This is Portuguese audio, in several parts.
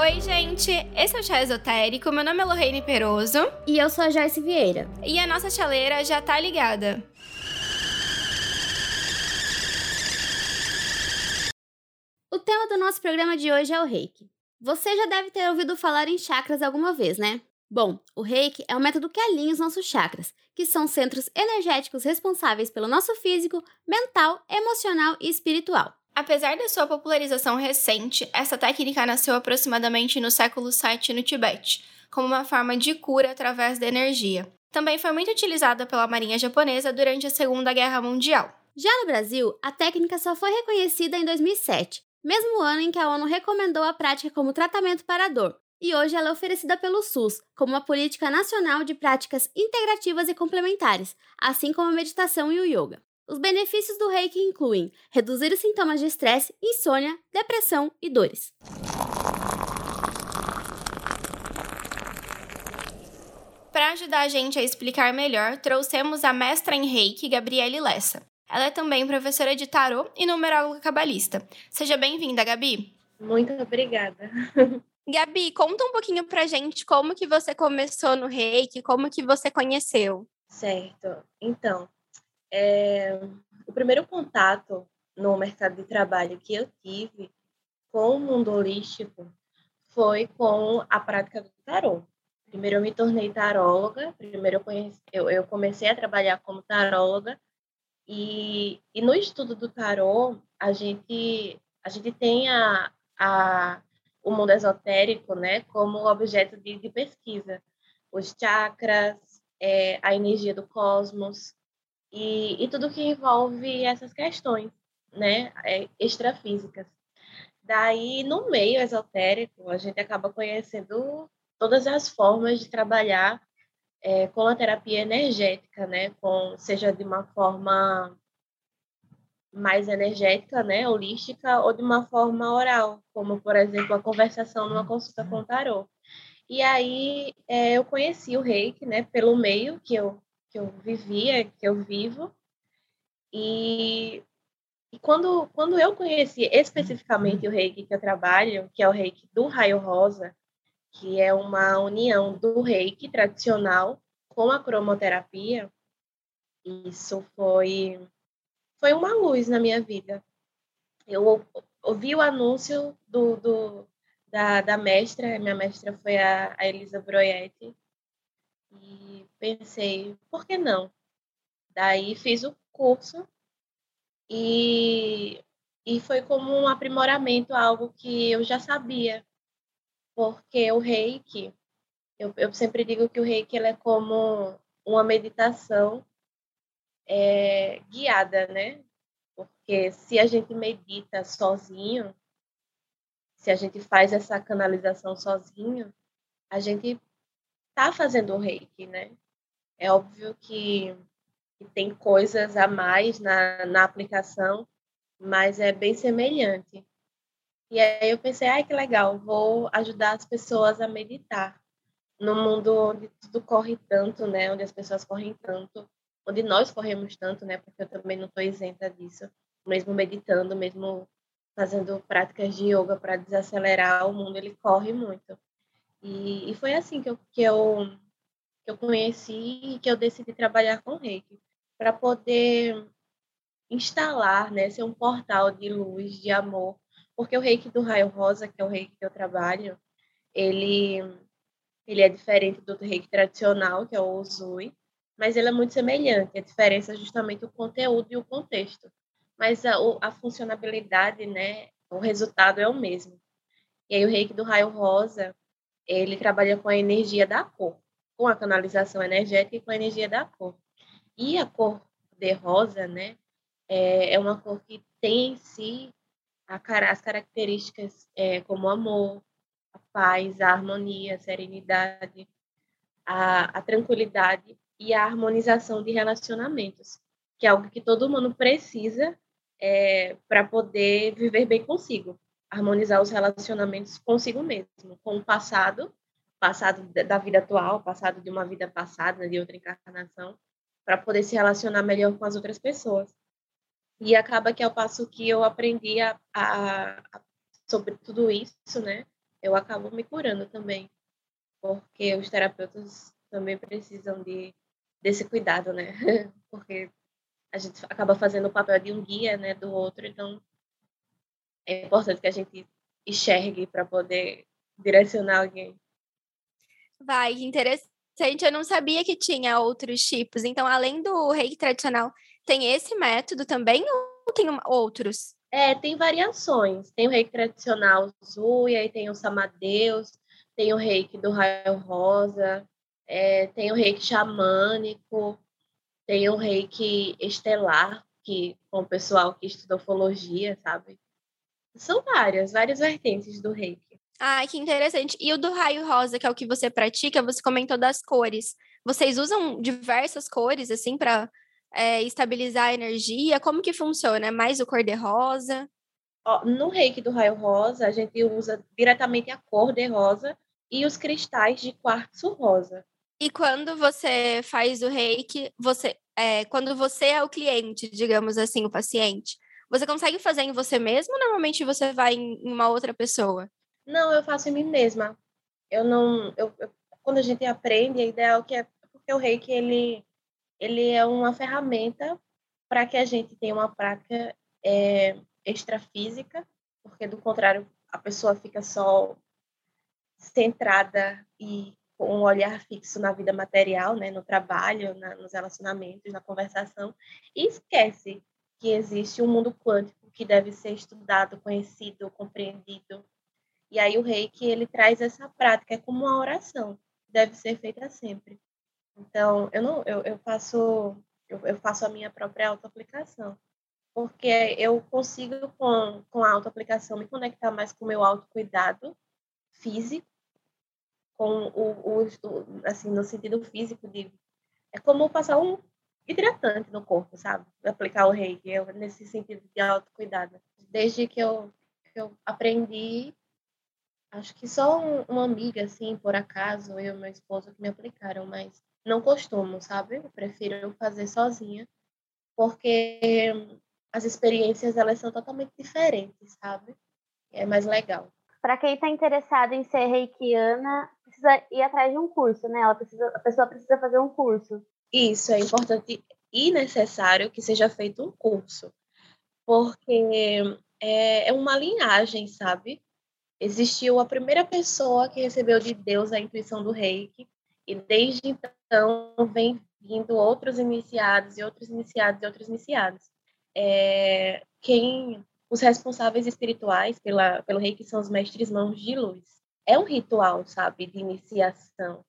Oi, gente! Esse é o Chá Esotérico. Meu nome é Lorraine Peroso. E eu sou a Joyce Vieira. E a nossa chaleira já tá ligada. O tema do nosso programa de hoje é o reiki. Você já deve ter ouvido falar em chakras alguma vez, né? Bom, o reiki é um método que alinha os nossos chakras, que são centros energéticos responsáveis pelo nosso físico, mental, emocional e espiritual. Apesar da sua popularização recente, essa técnica nasceu aproximadamente no século VII no Tibete, como uma forma de cura através da energia. Também foi muito utilizada pela Marinha Japonesa durante a Segunda Guerra Mundial. Já no Brasil, a técnica só foi reconhecida em 2007, mesmo ano em que a ONU recomendou a prática como tratamento para a dor, e hoje ela é oferecida pelo SUS como uma política nacional de práticas integrativas e complementares, assim como a meditação e o yoga. Os benefícios do reiki incluem reduzir os sintomas de estresse, insônia, depressão e dores. Para ajudar a gente a explicar melhor, trouxemos a mestra em reiki, Gabriele Lessa. Ela é também professora de tarô e numeróloga cabalista. Seja bem-vinda, Gabi. Muito obrigada. Gabi, conta um pouquinho pra gente como que você começou no reiki, como que você conheceu. Certo. Então, é, o primeiro contato no mercado de trabalho que eu tive com o mundo holístico foi com a prática do tarô. Primeiro eu me tornei taróloga, primeiro eu, conheci, eu, eu comecei a trabalhar como taróloga e, e no estudo do tarô, a gente, a gente tem a, a, o mundo esotérico né, como objeto de, de pesquisa. Os chakras, é, a energia do cosmos e, e tudo que envolve essas questões né, é, extrafísicas. Daí, no meio esotérico, a gente acaba conhecendo todas as formas de trabalhar é, com a terapia energética, né? Com, seja de uma forma mais energética, né, holística, ou de uma forma oral, como, por exemplo, a conversação numa consulta com o tarô. E aí é, eu conheci o reiki, né, pelo meio que eu, que eu vivia, que eu vivo, e, e quando, quando eu conheci especificamente o reiki que eu trabalho, que é o reiki do raio rosa, que é uma união do reiki tradicional com a cromoterapia. Isso foi foi uma luz na minha vida. Eu ouvi o anúncio do, do da, da mestra, minha mestra foi a, a Elisa Broietti, e pensei, por que não? Daí fiz o curso e, e foi como um aprimoramento, algo que eu já sabia, porque o reiki, eu, eu sempre digo que o reiki é como uma meditação é, guiada, né? Porque se a gente medita sozinho, se a gente faz essa canalização sozinho, a gente está fazendo o reiki, né? É óbvio que, que tem coisas a mais na, na aplicação, mas é bem semelhante. E aí eu pensei, ai que legal, vou ajudar as pessoas a meditar no mundo onde tudo corre tanto, né? Onde as pessoas correm tanto, onde nós corremos tanto, né? Porque eu também não estou isenta disso, mesmo meditando, mesmo fazendo práticas de yoga para desacelerar o mundo, ele corre muito. E, e foi assim que eu, que eu que eu conheci e que eu decidi trabalhar com Reiki para poder instalar, né, ser um portal de luz, de amor porque o reiki do raio rosa, que é o reiki que eu trabalho, ele, ele é diferente do reiki tradicional, que é o Uzui, mas ele é muito semelhante. A diferença é justamente o conteúdo e o contexto. Mas a, a funcionalidade, né, o resultado é o mesmo. E aí o reiki do raio rosa, ele trabalha com a energia da cor, com a canalização energética e com a energia da cor. E a cor de rosa, né, é, é uma cor que tem em si as características é, como amor, a paz, a harmonia, a serenidade, a, a tranquilidade e a harmonização de relacionamentos, que é algo que todo mundo precisa é, para poder viver bem consigo, harmonizar os relacionamentos consigo mesmo, com o passado, passado da vida atual, passado de uma vida passada, de outra encarnação, para poder se relacionar melhor com as outras pessoas. E acaba que ao passo que eu aprendi a, a, a, sobre tudo isso, né? Eu acabo me curando também. Porque os terapeutas também precisam de, desse cuidado, né? Porque a gente acaba fazendo o papel de um guia, né, do outro, então é importante que a gente enxergue para poder direcionar alguém. Vai, interessante. Eu não sabia que tinha outros tipos. Então, além do reiki tradicional, tem esse método também ou tem outros? É, tem variações. Tem o reiki tradicional aí tem o samadeus, tem o reiki do raio rosa, é, tem o reiki xamânico, tem o reiki estelar, que com o pessoal que estuda ufologia, sabe? São várias, várias vertentes do reiki. Ah, que interessante. E o do raio rosa, que é o que você pratica, você comentou das cores. Vocês usam diversas cores, assim, para é, estabilizar a energia? Como que funciona? É mais o cor-de-rosa? No reiki do raio rosa, a gente usa diretamente a cor de rosa e os cristais de quartzo rosa. E quando você faz o reiki, você, é, quando você é o cliente, digamos assim, o paciente, você consegue fazer em você mesmo ou normalmente você vai em uma outra pessoa? Não, eu faço em mim mesma. Eu não. Eu, eu, quando a gente aprende, a ideia é que é. Porque o reiki, ele, ele é uma ferramenta para que a gente tenha uma prática é, extrafísica, porque do contrário, a pessoa fica só centrada e um olhar fixo na vida material, né, no trabalho, na, nos relacionamentos, na conversação, e esquece que existe um mundo quântico que deve ser estudado, conhecido, compreendido. E aí o reiki, ele traz essa prática, é como uma oração, deve ser feita sempre. Então, eu não eu, eu faço eu, eu faço a minha própria autoaplicação, porque eu consigo com com a autoaplicação me conectar mais com o meu autocuidado físico, com o, o, assim no sentido físico de é como passar um hidratante no corpo, sabe? Aplicar o reiki, eu, nesse sentido de autocuidado. Desde que eu, que eu aprendi, acho que só um, uma amiga, assim, por acaso, eu e meu esposo que me aplicaram, mas não costumo, sabe? Eu prefiro fazer sozinha, porque as experiências, elas são totalmente diferentes, sabe? É mais legal. Para quem está interessado em ser reikiana, precisa ir atrás de um curso, né? Ela precisa, a pessoa precisa fazer um curso. Isso, é importante e necessário que seja feito um curso, porque é, é uma linhagem, sabe? Existiu a primeira pessoa que recebeu de Deus a intuição do reiki, e desde então vem vindo outros iniciados e outros iniciados e outros iniciados. É, quem os responsáveis espirituais pela, pelo reiki são os mestres mãos de luz. É um ritual, sabe, de iniciação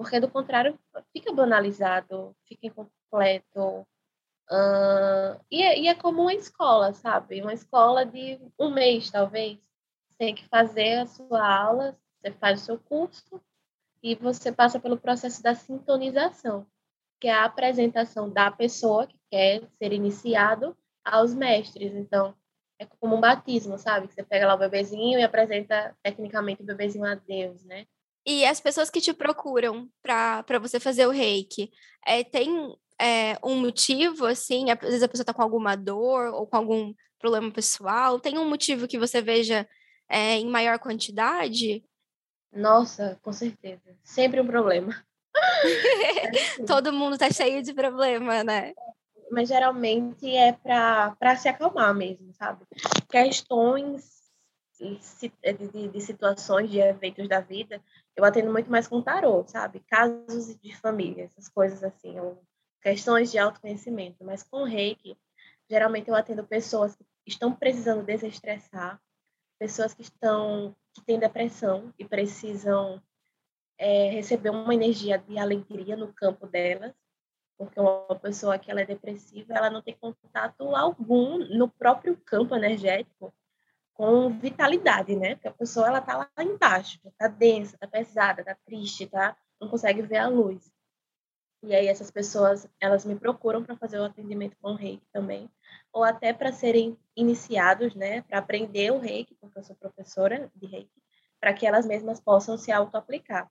porque do contrário fica banalizado, fica incompleto. Uh, e, é, e, é, como uma escola, sabe? Uma escola de um mês, talvez. Você tem que fazer a sua aula, você faz o seu curso e você passa pelo processo da sintonização, que é a apresentação da pessoa que quer ser iniciado aos mestres. Então, é como um batismo, sabe? Você pega lá o bebezinho e apresenta tecnicamente o bebezinho a Deus, né? E as pessoas que te procuram para você fazer o reiki, é, tem é, um motivo, assim? Às vezes a pessoa está com alguma dor ou com algum problema pessoal. Tem um motivo que você veja é, em maior quantidade? Nossa, com certeza. Sempre um problema. é Todo mundo tá cheio de problema, né? Mas geralmente é para se acalmar mesmo, sabe? Questões de, de, de, situações, de eventos da vida, eu atendo muito mais com tarô, sabe? Casos de família, essas coisas assim, ou questões de autoconhecimento. Mas com reiki, geralmente eu atendo pessoas que estão precisando desestressar, pessoas que estão que têm depressão e precisam é, receber uma energia de alegria no campo delas, porque uma pessoa que ela é depressiva, ela não tem contato algum no próprio campo energético com vitalidade, né? Porque a pessoa ela tá lá embaixo, tá densa, tá pesada, tá triste, tá? Não consegue ver a luz. E aí essas pessoas, elas me procuram para fazer o atendimento com o Reiki também, ou até para serem iniciados, né, para aprender o Reiki, porque eu sou professora de Reiki, para que elas mesmas possam se auto-aplicar.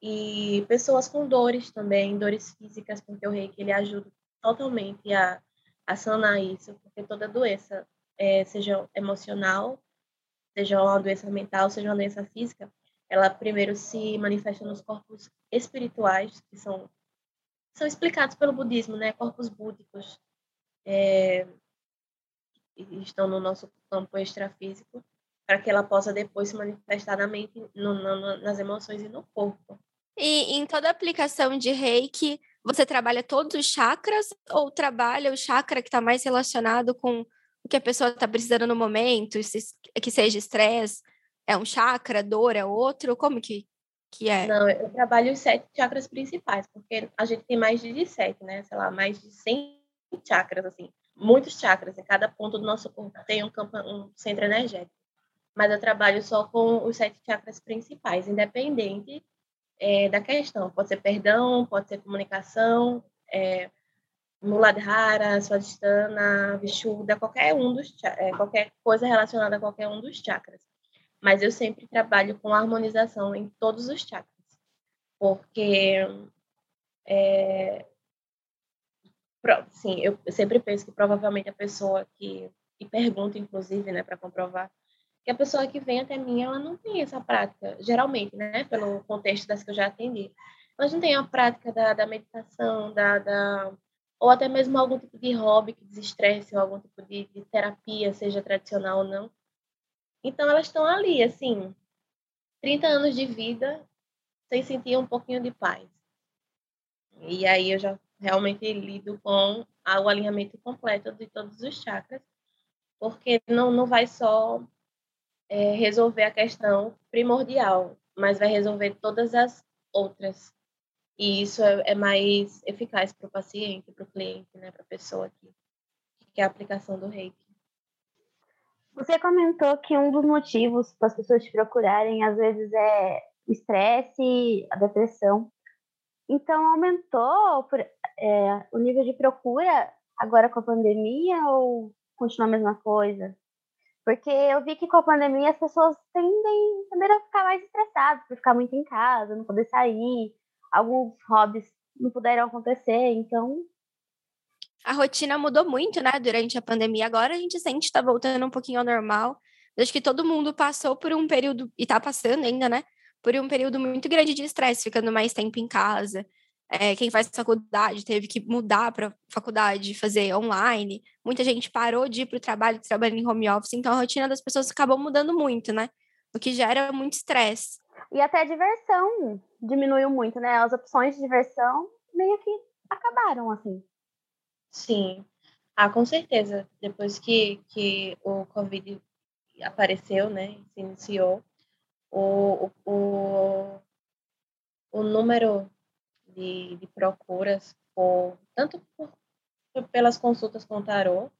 E pessoas com dores também, dores físicas, porque o Reiki ele ajuda totalmente a, a sanar isso, porque toda doença, é, seja emocional, seja uma doença mental, seja uma doença física, ela primeiro se manifesta nos corpos espirituais, que são, são explicados pelo budismo, né? Corpos búdicos é, estão no nosso campo extrafísico, para que ela possa depois se manifestar na mente, no, no, nas emoções e no corpo. E em toda aplicação de reiki, você trabalha todos os chakras ou trabalha o chakra que está mais relacionado com o que a pessoa está precisando no momento, que seja estresse, é um chakra, dor é outro? Como que, que é? Não, eu trabalho os sete chakras principais, porque a gente tem mais de sete, né? Sei lá, mais de 100 chakras, assim. Muitos chakras, em cada ponto do nosso corpo tem um, campo, um centro energético. Mas eu trabalho só com os sete chakras principais, independente é, da questão. Pode ser perdão, pode ser comunicação, é, Muladhara, Swadhisthana, Vishuddha, qualquer um dos é, qualquer coisa relacionada a qualquer um dos chakras. Mas eu sempre trabalho com harmonização em todos os chakras, porque é, sim, eu sempre penso que provavelmente a pessoa que e pergunta, inclusive, né, para comprovar, que a pessoa que vem até mim, ela não tem essa prática, geralmente, né, pelo contexto das que eu já atendi, elas não têm a prática da, da meditação, da, da ou até mesmo algum tipo de hobby que desestresse, ou algum tipo de, de terapia, seja tradicional ou não. Então, elas estão ali, assim, 30 anos de vida, sem sentir um pouquinho de paz. E aí eu já realmente lido com o alinhamento completo de todos os chakras, porque não, não vai só é, resolver a questão primordial, mas vai resolver todas as outras. E isso é, é mais eficaz para o paciente, para o cliente, né, para a pessoa que, que quer a aplicação do reiki. Você comentou que um dos motivos para as pessoas te procurarem, às vezes, é o estresse, a depressão. Então, aumentou é, o nível de procura agora com a pandemia ou continua a mesma coisa? Porque eu vi que com a pandemia as pessoas tendem, tendem a ficar mais estressadas por ficar muito em casa, não poder sair, alguns hobbies não puderam acontecer, então. A rotina mudou muito, né, durante a pandemia. Agora a gente sente que está voltando um pouquinho ao normal. Acho que todo mundo passou por um período, e está passando ainda, né, por um período muito grande de estresse, ficando mais tempo em casa. É, quem faz faculdade teve que mudar para faculdade, fazer online. Muita gente parou de ir para o trabalho, trabalhando em home office. Então a rotina das pessoas acabou mudando muito, né? O que gera muito estresse. E até a diversão diminuiu muito, né? As opções de diversão meio que acabaram, assim. Sim. Ah, com certeza. Depois que, que o Covid apareceu, né? Se iniciou, o, o, o número de, de procuras, por, tanto por, pelas consultas com tarô,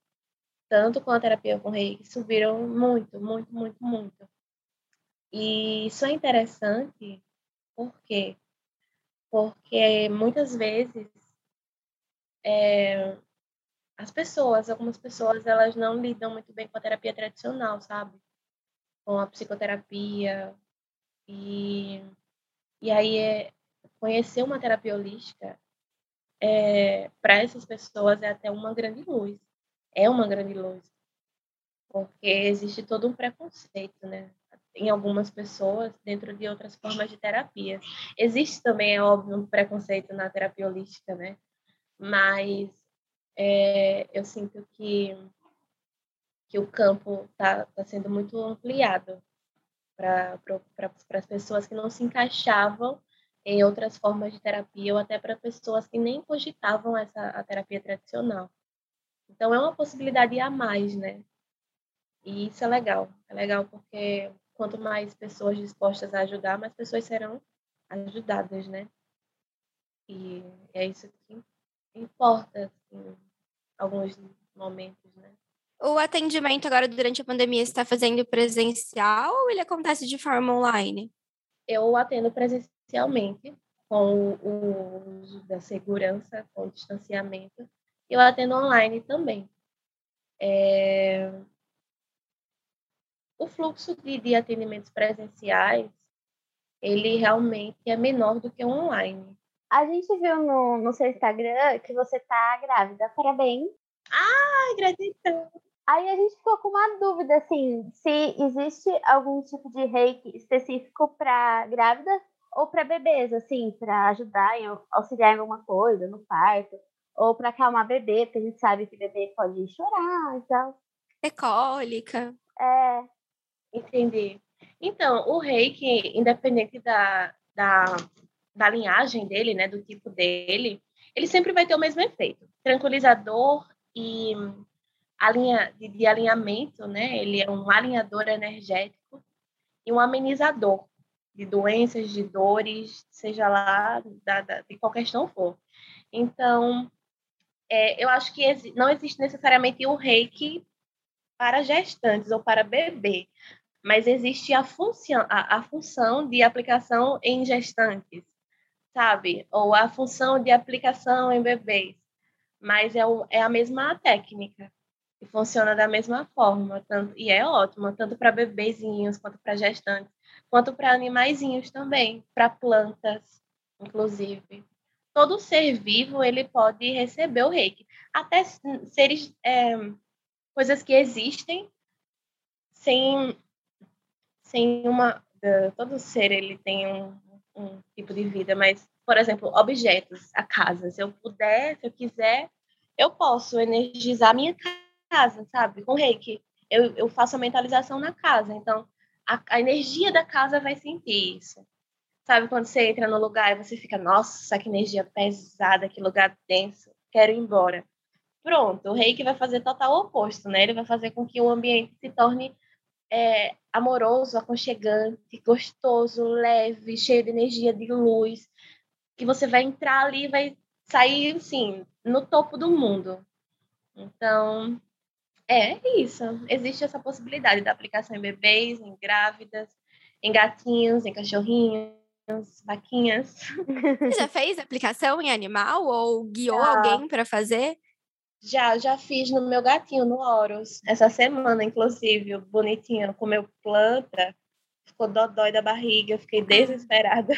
tanto com a terapia com reiki, subiram muito, muito, muito, muito. E isso é interessante, por quê? Porque muitas vezes é, as pessoas, algumas pessoas, elas não lidam muito bem com a terapia tradicional, sabe? Com a psicoterapia. E, e aí é, conhecer uma terapia holística é, para essas pessoas é até uma grande luz. É uma grande luz. Porque existe todo um preconceito, né? em algumas pessoas dentro de outras formas de terapia. Existe também, é óbvio, um preconceito na terapia holística, né? Mas é, eu sinto que, que o campo está tá sendo muito ampliado para pra, as pessoas que não se encaixavam em outras formas de terapia ou até para pessoas que nem cogitavam essa a terapia tradicional. Então é uma possibilidade a mais, né? E isso é legal. É legal porque quanto mais pessoas dispostas a ajudar, mais pessoas serão ajudadas, né? E é isso que importa, assim, em alguns momentos, né? O atendimento agora durante a pandemia está fazendo presencial ou ele acontece de forma online? Eu atendo presencialmente, com o uso da segurança, com o distanciamento. E eu atendo online também. É, o fluxo de, de atendimentos presenciais, ele realmente é menor do que o online. A gente viu no, no seu Instagram que você está grávida. Parabéns. Ai, gratidão. Aí a gente ficou com uma dúvida, assim, se existe algum tipo de reiki específico para grávidas ou para bebês, assim, para ajudar, em, auxiliar em alguma coisa, no parto, ou para acalmar bebê, porque a gente sabe que bebê pode chorar e tal. É cólica. É. Entendi. Então, o reiki, independente da, da, da linhagem dele, né, do tipo dele, ele sempre vai ter o mesmo efeito. Tranquilizador e alinha, de, de alinhamento, né? Ele é um alinhador energético e um amenizador de doenças, de dores, seja lá da, da, de qual questão for. Então, é, eu acho que não existe necessariamente o reiki para gestantes ou para bebê, mas existe a função, a, a função de aplicação em gestantes, sabe? Ou a função de aplicação em bebês. Mas é, o, é a mesma técnica e funciona da mesma forma, tanto, e é ótimo, tanto para bebezinhos, quanto para gestantes, quanto para animaizinhos também, para plantas, inclusive. Todo ser vivo, ele pode receber o reiki. Até seres, é, coisas que existem sem, sem uma... Todo ser, ele tem um, um tipo de vida, mas, por exemplo, objetos, a casa. Se eu puder, se eu quiser, eu posso energizar minha casa casa, sabe? Com reiki. Eu, eu faço a mentalização na casa. Então, a, a energia da casa vai sentir isso. Sabe quando você entra no lugar e você fica, nossa, que energia pesada, que lugar denso, quero ir embora. Pronto, o reiki vai fazer total oposto, né? Ele vai fazer com que o ambiente se torne é, amoroso, aconchegante, gostoso, leve, cheio de energia, de luz, que você vai entrar ali e vai sair, assim, no topo do mundo. Então, é isso. Existe essa possibilidade da aplicação em bebês, em grávidas, em gatinhos, em cachorrinhos, vaquinhas. Você já fez aplicação em animal ou guiou já. alguém para fazer? Já, já fiz no meu gatinho, no Horus. Essa semana, inclusive, bonitinho comeu planta, ficou dodói da barriga, fiquei desesperada.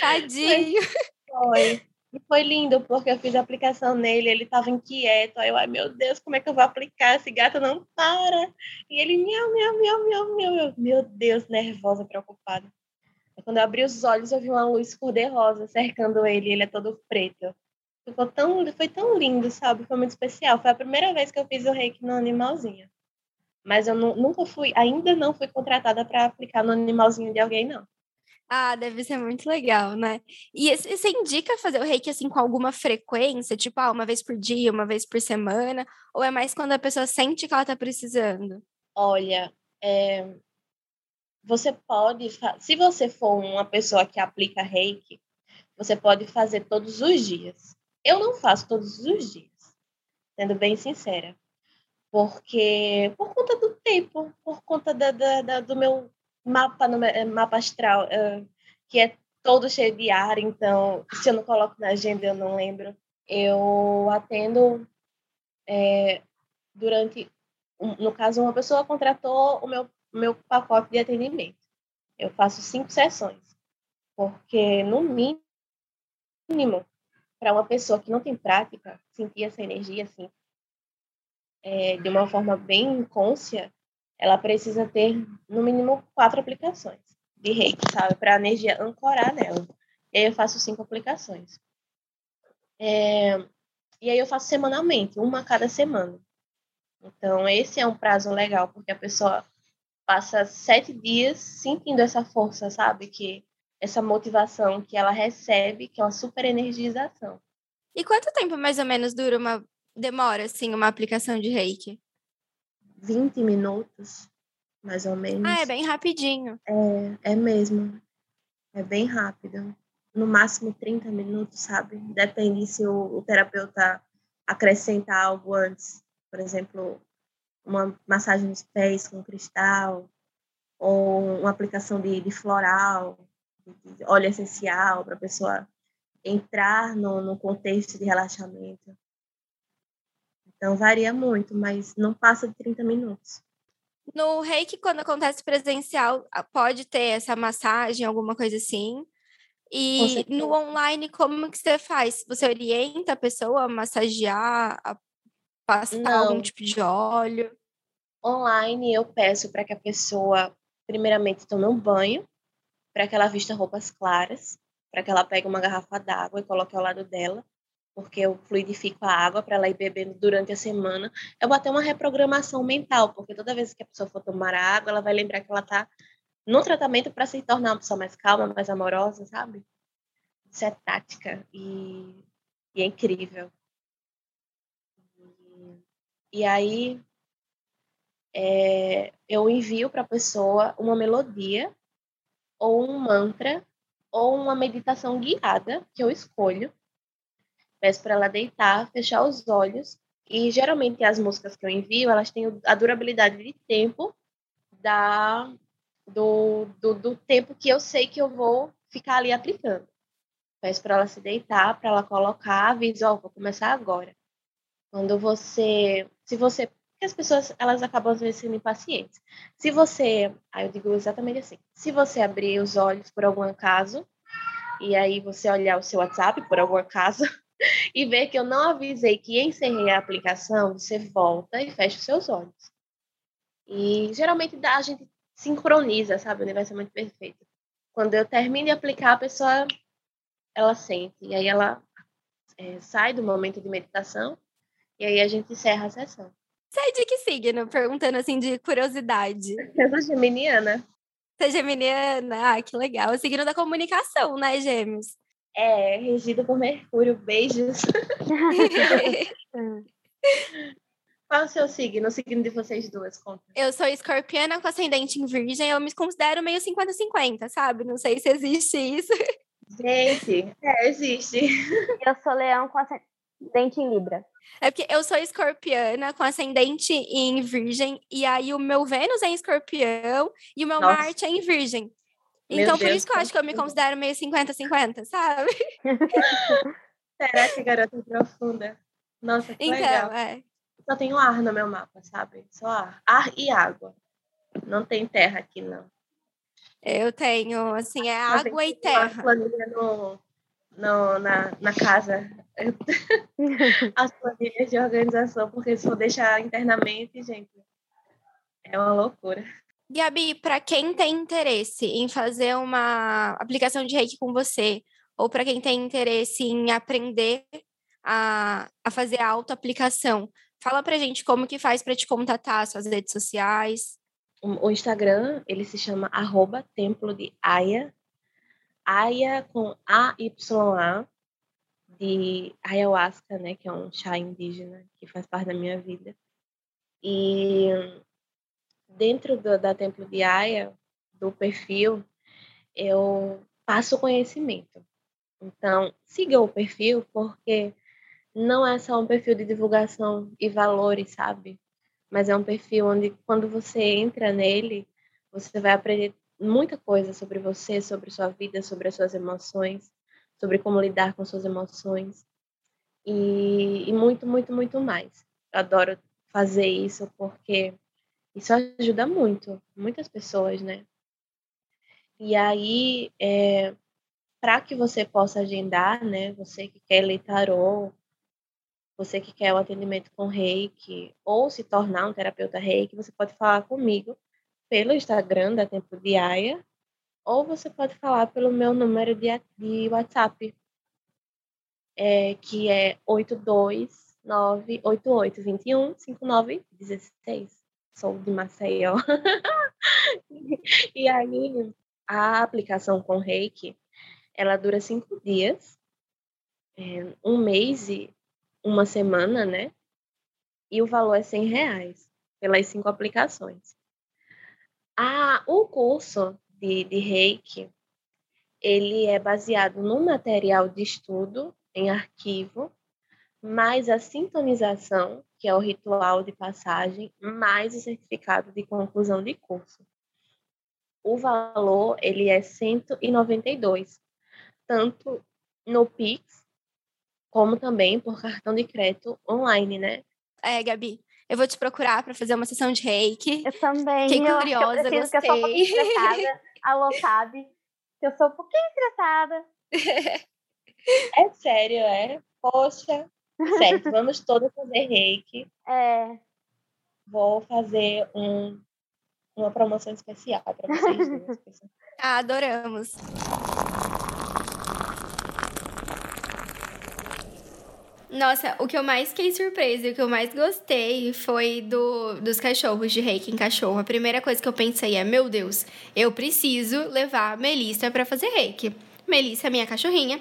Tadinho. Foi. E foi lindo, porque eu fiz a aplicação nele, ele estava inquieto. Aí eu, ai meu Deus, como é que eu vou aplicar? Esse gato não para. E ele, miau, miau, miau, miau, miau. Meu Deus, nervosa, preocupada. Quando eu abri os olhos, eu vi uma luz cor-de-rosa cercando ele, ele é todo preto. Ficou tão, foi tão lindo, sabe? Foi muito especial. Foi a primeira vez que eu fiz o reiki no animalzinho. Mas eu nunca fui, ainda não fui contratada para aplicar no animalzinho de alguém, não. Ah, deve ser muito legal, né? E você indica fazer o reiki assim com alguma frequência, tipo, ah, uma vez por dia, uma vez por semana, ou é mais quando a pessoa sente que ela tá precisando? Olha, é... você pode, se você for uma pessoa que aplica reiki, você pode fazer todos os dias. Eu não faço todos os dias, sendo bem sincera, porque por conta do tempo, por conta da, da, da do meu mapa, eh, mapa astral, uh, que é todo cheio de ar, então, se eu não coloco na agenda, eu não lembro. Eu atendo é, durante, no caso, uma pessoa contratou o meu, meu pacote de atendimento. Eu faço cinco sessões, porque no mínimo, para uma pessoa que não tem prática, sentir essa energia assim, é, de uma forma bem inconsciente, ela precisa ter no mínimo quatro aplicações de reiki, sabe? Para a energia ancorar nela. E aí eu faço cinco aplicações. É, e aí eu faço semanalmente, uma a cada semana. Então, esse é um prazo legal, porque a pessoa passa sete dias sentindo essa força, sabe? Que essa motivação que ela recebe, que é uma super energização. E quanto tempo mais ou menos dura uma demora assim uma aplicação de Reiki? 20 minutos, mais ou menos. Ah, é bem rapidinho. É, é mesmo. É bem rápido. No máximo 30 minutos, sabe? Depende se o, o terapeuta acrescenta algo antes. Por exemplo, uma massagem nos pés com cristal, ou uma aplicação de, de floral, de óleo essencial, para a pessoa entrar no, no contexto de relaxamento. Então varia muito, mas não passa de 30 minutos. No reiki, quando acontece presencial, pode ter essa massagem, alguma coisa assim. E no online, como que você faz? Você orienta a pessoa a massagear, a Passar Não. algum tipo de óleo? Online eu peço para que a pessoa, primeiramente, tome um banho, para que ela vista roupas claras, para que ela pegue uma garrafa d'água e coloque ao lado dela, porque eu fluidifico a água para ela ir bebendo durante a semana. Eu vou ter uma reprogramação mental, porque toda vez que a pessoa for tomar a água, ela vai lembrar que ela está no tratamento para se tornar uma pessoa mais calma, mais amorosa, sabe? Isso é tática e, e é incrível. E, e aí é, eu envio para a pessoa uma melodia ou um mantra ou uma meditação guiada que eu escolho. Peço para ela deitar, fechar os olhos e geralmente as músicas que eu envio, elas têm a durabilidade de tempo da do, do, do tempo que eu sei que eu vou ficar ali aplicando. Peço para ela se deitar, para ela colocar, aviso, ó, oh, vou começar agora. Quando você, se você, porque as pessoas, elas acabam às vezes sendo impacientes. Se você, aí eu digo exatamente assim, se você abrir os olhos por algum acaso, e aí você olhar o seu WhatsApp por algum acaso, e ver que eu não avisei que encerrei a aplicação, você volta e fecha os seus olhos. E geralmente a gente sincroniza, sabe? O universo é muito perfeito. Quando eu termino de aplicar, a pessoa ela sente. E aí ela é, sai do momento de meditação e aí a gente encerra a sessão. É de que signo? Perguntando assim de curiosidade. Eu sou geminiana. Você é geminiana? Ah, que legal. O signo da comunicação, né, gêmeos? É, regido por Mercúrio. Beijos. Qual é o seu signo? O signo de vocês duas? Conta. Eu sou escorpiana com ascendente em virgem. Eu me considero meio 50-50, sabe? Não sei se existe isso. Gente, é, existe. Eu sou leão com ascendente em Libra. É porque eu sou escorpiana com ascendente em virgem. E aí o meu Vênus é em escorpião e o meu Nossa. Marte é em virgem. Então, por isso que eu acho que eu me considero meio 50-50, sabe? Será que garota profunda? Nossa, que então, legal. É só tenho ar no meu mapa, sabe? Só ar. Ar e água. Não tem terra aqui, não. Eu tenho, assim, é água e terra. planilha no, no, na, na casa. As planilhas de organização, porque se for deixar internamente, gente, é uma loucura. Gabi, para quem tem interesse em fazer uma aplicação de reiki com você, ou para quem tem interesse em aprender a, a fazer a auto-aplicação, Fala pra gente como que faz para te contatar, suas redes sociais. O Instagram, ele se chama arroba templo de Aya. Aya com A-Y-A, de ayahuasca, né, que é um chá indígena que faz parte da minha vida. E dentro do, da Templo de Aya, do perfil, eu passo conhecimento. Então, siga o perfil, porque não é só um perfil de divulgação e valores, sabe? Mas é um perfil onde, quando você entra nele, você vai aprender muita coisa sobre você, sobre sua vida, sobre as suas emoções, sobre como lidar com suas emoções e, e muito, muito, muito mais. Eu adoro fazer isso porque isso ajuda muito, muitas pessoas, né? E aí, é, para que você possa agendar, né? Você que quer ler tarô, você que quer o atendimento com reiki ou se tornar um terapeuta reiki, você pode falar comigo pelo Instagram da Tempo de Aya ou você pode falar pelo meu número de, de WhatsApp, é, que é 82988215916. Sou de Maceió. e aí, a aplicação com reiki, ela dura cinco dias, é, um mês e uma semana, né? E o valor é 100 reais pelas cinco aplicações. Ah, o curso de, de Reiki, ele é baseado no material de estudo em arquivo, mais a sintonização, que é o ritual de passagem, mais o certificado de conclusão de curso. O valor, ele é 192, tanto no Pix como também por cartão de crédito online, né? É, Gabi, eu vou te procurar para fazer uma sessão de reiki. Eu também. Fiquei eu curiosa, eu gostei. Que eu sou um pouquinho estressada. Alô, sabe? Eu sou um pouquinho estressada. é sério, é? Poxa. Certo, vamos todas fazer reiki. É. Vou fazer um, uma promoção especial para vocês duas. Adoramos. Nossa, o que eu mais fiquei surpresa e o que eu mais gostei foi do, dos cachorros de reiki em cachorro. A primeira coisa que eu pensei é: meu Deus, eu preciso levar a Melissa para fazer reiki. Melissa é minha cachorrinha,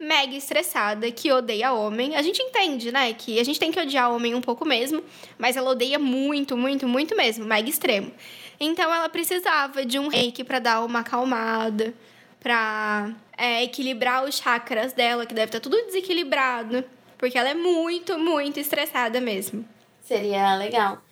mega estressada, que odeia homem. A gente entende, né, que a gente tem que odiar homem um pouco mesmo, mas ela odeia muito, muito, muito mesmo, mega extremo. Então ela precisava de um reiki para dar uma acalmada, pra é, equilibrar os chakras dela, que deve estar tudo desequilibrado. Porque ela é muito, muito estressada mesmo. Seria legal.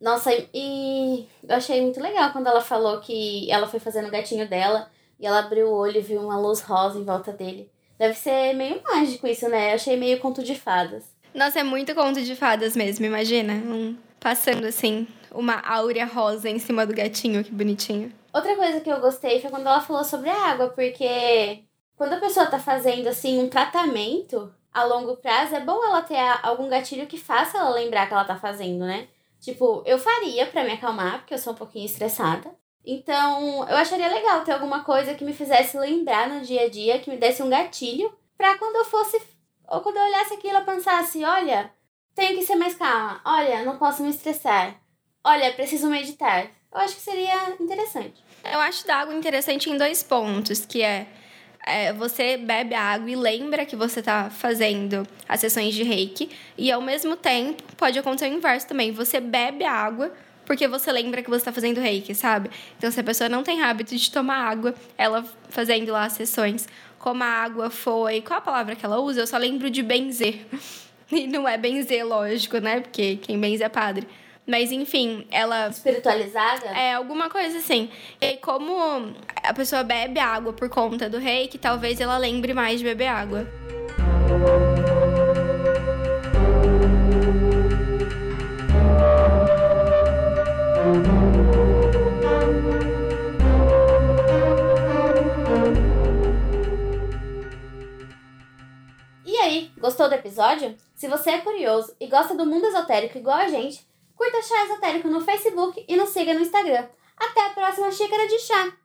Nossa, e eu achei muito legal quando ela falou que ela foi fazendo o gatinho dela e ela abriu o olho e viu uma luz rosa em volta dele. Deve ser meio mágico isso, né? Eu achei meio conto de fadas. Nossa, é muito conto de fadas mesmo, imagina. Um, passando assim, uma áurea rosa em cima do gatinho, que bonitinho. Outra coisa que eu gostei foi quando ela falou sobre a água, porque quando a pessoa tá fazendo assim um tratamento, a longo prazo, é bom ela ter algum gatilho que faça ela lembrar que ela tá fazendo, né? Tipo, eu faria para me acalmar, porque eu sou um pouquinho estressada. Então, eu acharia legal ter alguma coisa que me fizesse lembrar no dia a dia, que me desse um gatilho, pra quando eu fosse, ou quando eu olhasse aquilo, eu pensasse: olha, tenho que ser mais calma, olha, não posso me estressar, olha, preciso meditar. Eu acho que seria interessante. Eu acho da água interessante em dois pontos, que é é, você bebe água e lembra que você está fazendo as sessões de reiki. E ao mesmo tempo, pode acontecer o inverso também. Você bebe água porque você lembra que você está fazendo reiki, sabe? Então, se a pessoa não tem hábito de tomar água, ela fazendo lá as sessões, como a água foi. Qual a palavra que ela usa? Eu só lembro de benzer. E não é benzer, lógico, né? Porque quem benze é padre. Mas enfim, ela. Espiritualizada? É, alguma coisa assim. E como a pessoa bebe água por conta do reiki, talvez ela lembre mais de beber água. Aí, gostou do episódio? Se você é curioso e gosta do mundo esotérico igual a gente, Curta Chá Esotérico no Facebook e nos siga no Instagram. Até a próxima xícara de chá!